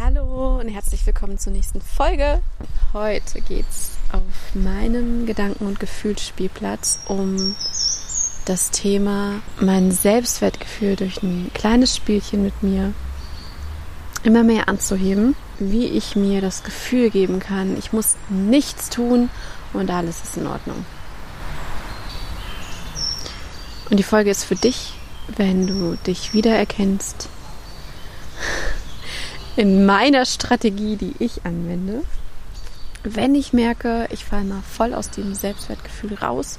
Hallo und herzlich willkommen zur nächsten Folge. Heute geht's auf meinem Gedanken- und Gefühlsspielplatz um das Thema mein Selbstwertgefühl durch ein kleines Spielchen mit mir immer mehr anzuheben, wie ich mir das Gefühl geben kann, ich muss nichts tun und alles ist in Ordnung. Und die Folge ist für dich, wenn du dich wiedererkennst in meiner Strategie, die ich anwende. Wenn ich merke, ich falle mal voll aus dem Selbstwertgefühl raus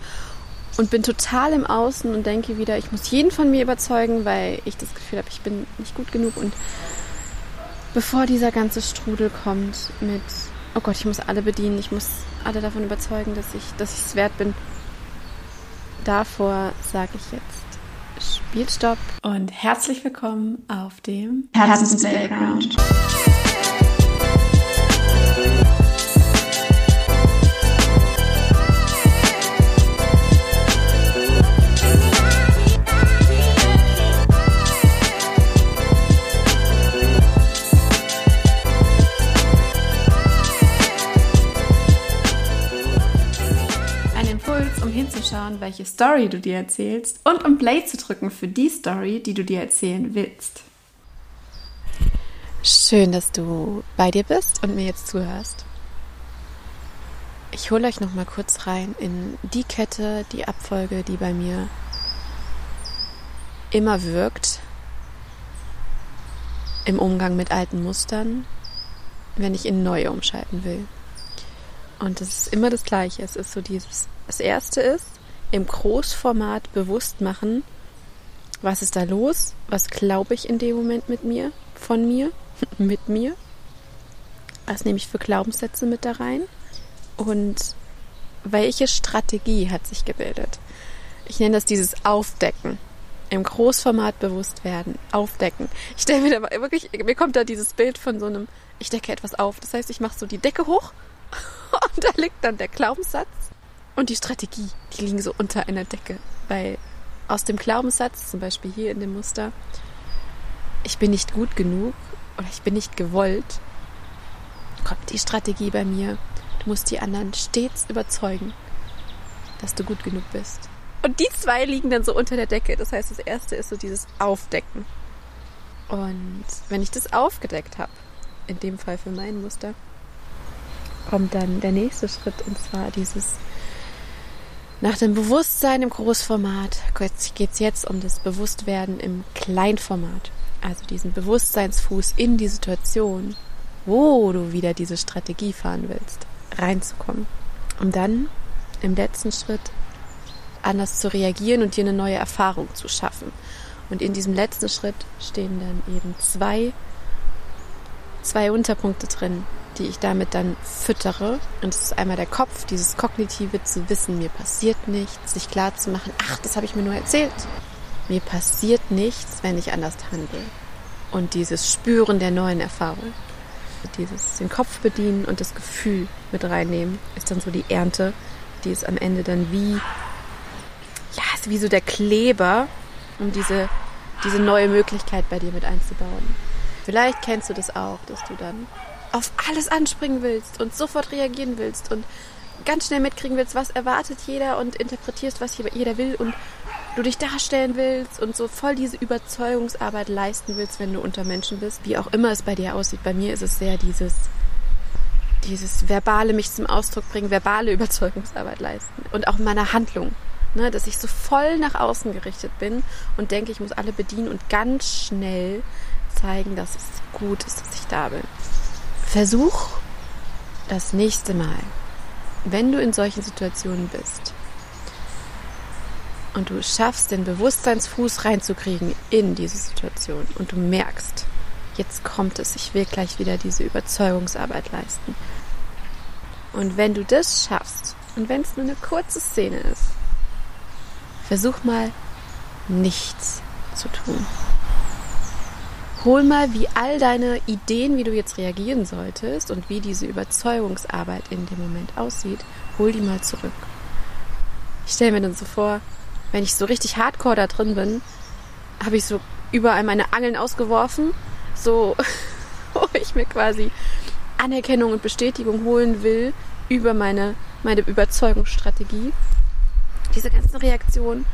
und bin total im Außen und denke wieder, ich muss jeden von mir überzeugen, weil ich das Gefühl habe, ich bin nicht gut genug und bevor dieser ganze Strudel kommt mit, oh Gott, ich muss alle bedienen, ich muss alle davon überzeugen, dass ich dass ich es wert bin. Davor sage ich jetzt Spielstopp. Und herzlich willkommen auf dem Herzens welche Story du dir erzählst und um Play zu drücken für die Story, die du dir erzählen willst. Schön, dass du bei dir bist und mir jetzt zuhörst. Ich hole euch noch mal kurz rein in die Kette, die Abfolge, die bei mir immer wirkt im Umgang mit alten Mustern, wenn ich in neue umschalten will. Und es ist immer das Gleiche. Es ist so dieses das erste ist, im Großformat bewusst machen, was ist da los, was glaube ich in dem Moment mit mir, von mir, mit mir, was nehme ich für Glaubenssätze mit da rein und welche Strategie hat sich gebildet. Ich nenne das dieses Aufdecken. Im Großformat bewusst werden, aufdecken. Ich stelle mir da wirklich, mir kommt da dieses Bild von so einem, ich decke etwas auf. Das heißt, ich mache so die Decke hoch und da liegt dann der Glaubenssatz und die Strategie, die liegen so unter einer Decke. Weil aus dem Glaubenssatz, zum Beispiel hier in dem Muster, ich bin nicht gut genug oder ich bin nicht gewollt, kommt die Strategie bei mir. Du musst die anderen stets überzeugen, dass du gut genug bist. Und die zwei liegen dann so unter der Decke. Das heißt, das erste ist so dieses Aufdecken. Und wenn ich das aufgedeckt habe, in dem Fall für mein Muster, kommt dann der nächste Schritt und zwar dieses nach dem Bewusstsein im Großformat geht es jetzt um das Bewusstwerden im Kleinformat. Also diesen Bewusstseinsfuß in die Situation, wo du wieder diese Strategie fahren willst, reinzukommen. Um dann im letzten Schritt anders zu reagieren und dir eine neue Erfahrung zu schaffen. Und in diesem letzten Schritt stehen dann eben zwei, zwei Unterpunkte drin, die ich damit dann füttere. Und es ist einmal der Kopf, dieses kognitive zu wissen, mir passiert nichts, sich klar zu machen, ach, das habe ich mir nur erzählt. Mir passiert nichts, wenn ich anders handle. Und dieses Spüren der neuen Erfahrung, dieses den Kopf bedienen und das Gefühl mit reinnehmen, ist dann so die Ernte, die ist am Ende dann wie, ja, ist wie so der Kleber, um diese, diese neue Möglichkeit bei dir mit einzubauen. Vielleicht kennst du das auch, dass du dann auf alles anspringen willst und sofort reagieren willst und ganz schnell mitkriegen willst, was erwartet jeder und interpretierst, was jeder will und du dich darstellen willst und so voll diese Überzeugungsarbeit leisten willst, wenn du unter Menschen bist, wie auch immer es bei dir aussieht. Bei mir ist es sehr dieses dieses verbale mich zum Ausdruck bringen, verbale Überzeugungsarbeit leisten und auch in meiner Handlung, ne, dass ich so voll nach außen gerichtet bin und denke, ich muss alle bedienen und ganz schnell zeigen, dass es gut ist, dass ich da bin. Versuch das nächste Mal, wenn du in solchen Situationen bist und du schaffst, den Bewusstseinsfuß reinzukriegen in diese Situation und du merkst, jetzt kommt es, ich will gleich wieder diese Überzeugungsarbeit leisten. Und wenn du das schaffst, und wenn es nur eine kurze Szene ist, versuch mal nichts zu tun hol mal, wie all deine Ideen, wie du jetzt reagieren solltest und wie diese Überzeugungsarbeit in dem Moment aussieht, hol die mal zurück. Ich stelle mir dann so vor, wenn ich so richtig hardcore da drin bin, habe ich so überall meine Angeln ausgeworfen, so, ich ich mir quasi Anerkennung und Bestätigung holen will über meine, meine Überzeugungsstrategie. Diese ganzen Reaktionen.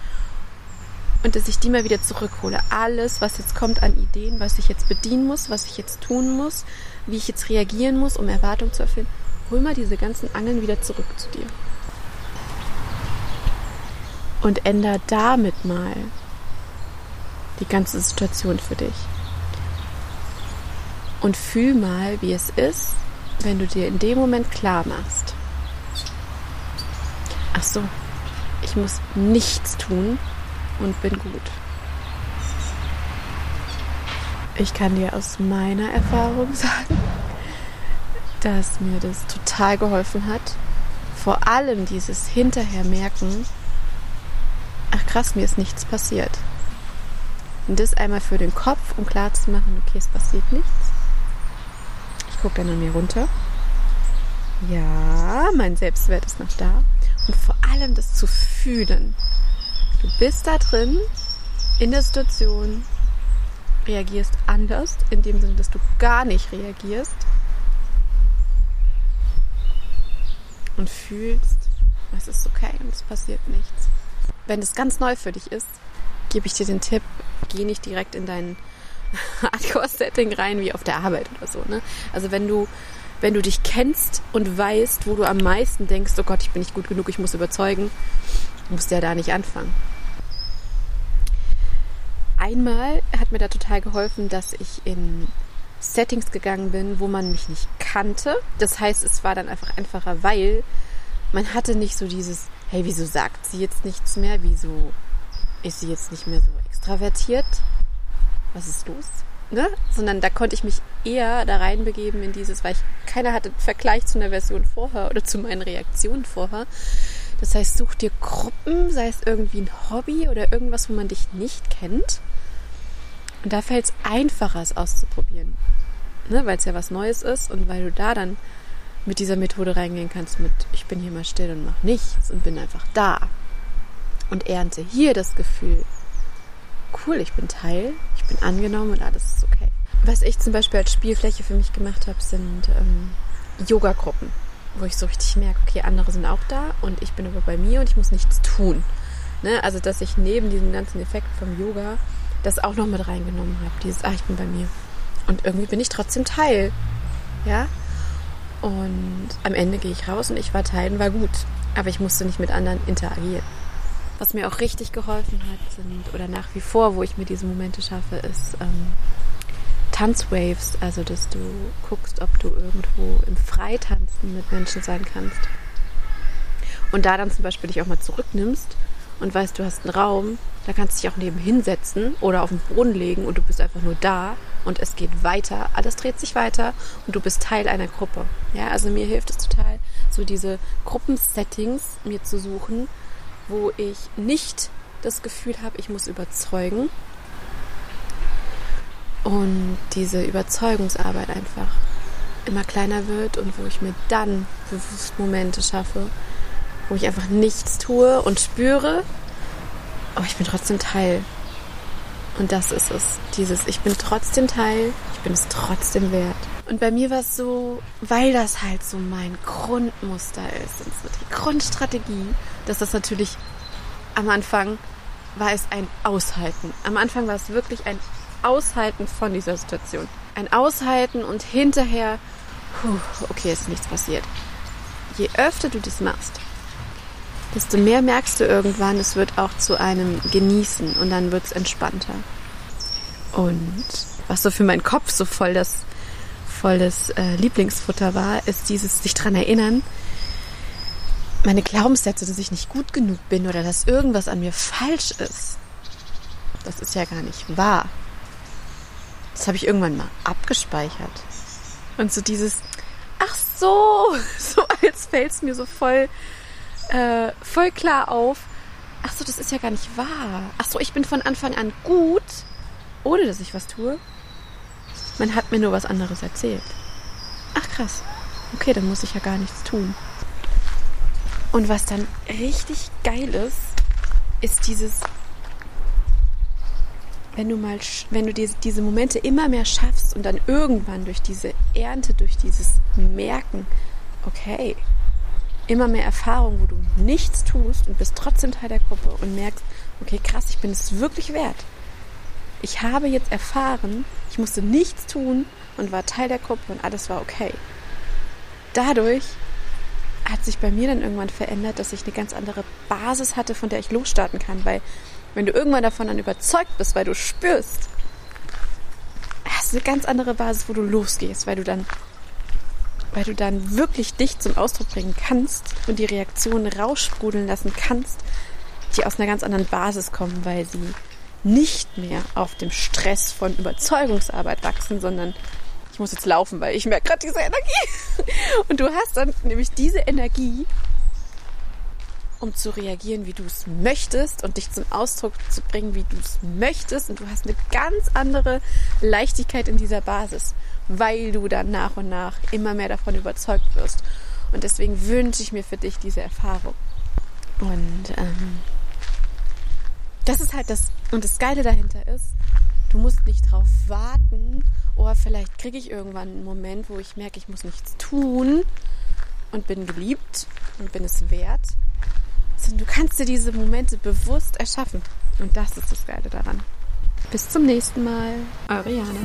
Und dass ich die mal wieder zurückhole. Alles, was jetzt kommt an Ideen, was ich jetzt bedienen muss, was ich jetzt tun muss, wie ich jetzt reagieren muss, um Erwartungen zu erfüllen. Hol mal diese ganzen Angeln wieder zurück zu dir. Und änder damit mal die ganze Situation für dich. Und fühl mal, wie es ist, wenn du dir in dem Moment klar machst. Ach so, ich muss nichts tun und bin gut. Ich kann dir aus meiner Erfahrung sagen, dass mir das total geholfen hat. Vor allem dieses hinterher merken, ach krass, mir ist nichts passiert. Und das einmal für den Kopf, um klar zu machen, okay, es passiert nichts. Ich gucke dann an mir runter. Ja, mein Selbstwert ist noch da. Und vor allem das zu fühlen. Du bist da drin, in der Situation, reagierst anders, in dem Sinne, dass du gar nicht reagierst. Und fühlst, es ist okay und es passiert nichts. Wenn es ganz neu für dich ist, gebe ich dir den Tipp, geh nicht direkt in dein Hardcore-Setting rein wie auf der Arbeit oder so. Ne? Also wenn du, wenn du dich kennst und weißt, wo du am meisten denkst, oh Gott, ich bin nicht gut genug, ich muss überzeugen, musst du ja da nicht anfangen. Einmal hat mir da total geholfen, dass ich in Settings gegangen bin, wo man mich nicht kannte. Das heißt, es war dann einfach einfacher, weil man hatte nicht so dieses, hey, wieso sagt sie jetzt nichts mehr? Wieso ist sie jetzt nicht mehr so extravertiert? Was ist los? Ne? Sondern da konnte ich mich eher da reinbegeben in dieses, weil ich keiner hatte Vergleich zu einer Version vorher oder zu meinen Reaktionen vorher. Das heißt, such dir Gruppen, sei es irgendwie ein Hobby oder irgendwas, wo man dich nicht kennt. Und da fällt es einfacher, es auszuprobieren. Ne? Weil es ja was Neues ist und weil du da dann mit dieser Methode reingehen kannst mit, ich bin hier mal still und mach nichts und bin einfach da. Und ernte hier das Gefühl, cool, ich bin Teil, ich bin angenommen und alles ist okay. Was ich zum Beispiel als Spielfläche für mich gemacht habe, sind ähm, Yoga-Gruppen, wo ich so richtig merke, okay, andere sind auch da und ich bin aber bei mir und ich muss nichts tun. Ne? Also, dass ich neben diesem ganzen Effekt vom Yoga das auch noch mit reingenommen habe. Dieses, ah, ich bin bei mir. Und irgendwie bin ich trotzdem Teil. Ja? Und am Ende gehe ich raus und ich war Teil und war gut. Aber ich musste nicht mit anderen interagieren. Was mir auch richtig geholfen hat, sind, oder nach wie vor, wo ich mir diese Momente schaffe, ist ähm, Tanzwaves. Also, dass du guckst, ob du irgendwo im Freitanzen mit Menschen sein kannst. Und da dann zum Beispiel dich auch mal zurücknimmst und weißt, du hast einen Raum, da kannst du dich auch neben hinsetzen oder auf den Boden legen und du bist einfach nur da und es geht weiter. Alles dreht sich weiter und du bist Teil einer Gruppe. Ja, also mir hilft es total, so diese Gruppensettings mir zu suchen, wo ich nicht das Gefühl habe, ich muss überzeugen und diese Überzeugungsarbeit einfach immer kleiner wird und wo ich mir dann bewusst Momente schaffe, wo ich einfach nichts tue und spüre, aber ich bin trotzdem Teil. Und das ist es. Dieses, ich bin trotzdem Teil, ich bin es trotzdem wert. Und bei mir war es so, weil das halt so mein Grundmuster ist und so die Grundstrategie, dass das natürlich am Anfang war es ein Aushalten. Am Anfang war es wirklich ein Aushalten von dieser Situation. Ein Aushalten und hinterher, puh, okay, ist nichts passiert. Je öfter du das machst, desto mehr merkst du irgendwann, es wird auch zu einem Genießen und dann wird es entspannter. Und was so für meinen Kopf so voll das, voll das äh, Lieblingsfutter war, ist dieses sich dran erinnern, meine Glaubenssätze, dass ich nicht gut genug bin oder dass irgendwas an mir falsch ist. Das ist ja gar nicht wahr. Das habe ich irgendwann mal abgespeichert. Und so dieses, ach so, so als fällt es mir so voll äh, voll klar auf, ach so, das ist ja gar nicht wahr. Ach so, ich bin von Anfang an gut, ohne dass ich was tue. Man hat mir nur was anderes erzählt. Ach krass. Okay, dann muss ich ja gar nichts tun. Und was dann richtig geil ist, ist dieses wenn du mal, wenn du diese, diese Momente immer mehr schaffst und dann irgendwann durch diese Ernte, durch dieses Merken, okay, immer mehr Erfahrung, wo du nichts tust und bist trotzdem Teil der Gruppe und merkst, okay, krass, ich bin es wirklich wert. Ich habe jetzt erfahren, ich musste nichts tun und war Teil der Gruppe und alles war okay. Dadurch hat sich bei mir dann irgendwann verändert, dass ich eine ganz andere Basis hatte, von der ich losstarten kann, weil wenn du irgendwann davon dann überzeugt bist, weil du spürst, hast du eine ganz andere Basis, wo du losgehst, weil du dann weil du dann wirklich dich zum Ausdruck bringen kannst und die Reaktionen raussprudeln lassen kannst, die aus einer ganz anderen Basis kommen, weil sie nicht mehr auf dem Stress von Überzeugungsarbeit wachsen, sondern muss jetzt laufen, weil ich merke gerade diese Energie. Und du hast dann nämlich diese Energie, um zu reagieren, wie du es möchtest und dich zum Ausdruck zu bringen, wie du es möchtest. Und du hast eine ganz andere Leichtigkeit in dieser Basis, weil du dann nach und nach immer mehr davon überzeugt wirst. Und deswegen wünsche ich mir für dich diese Erfahrung. Und ähm, das ist halt das, und das Geile dahinter ist, du musst nicht drauf warten, oh, vielleicht kriege ich irgendwann einen Moment, wo ich merke, ich muss nichts tun und bin geliebt und bin es wert, sondern du kannst dir diese Momente bewusst erschaffen. Und das ist das Geile daran. Bis zum nächsten Mal, eure Jana.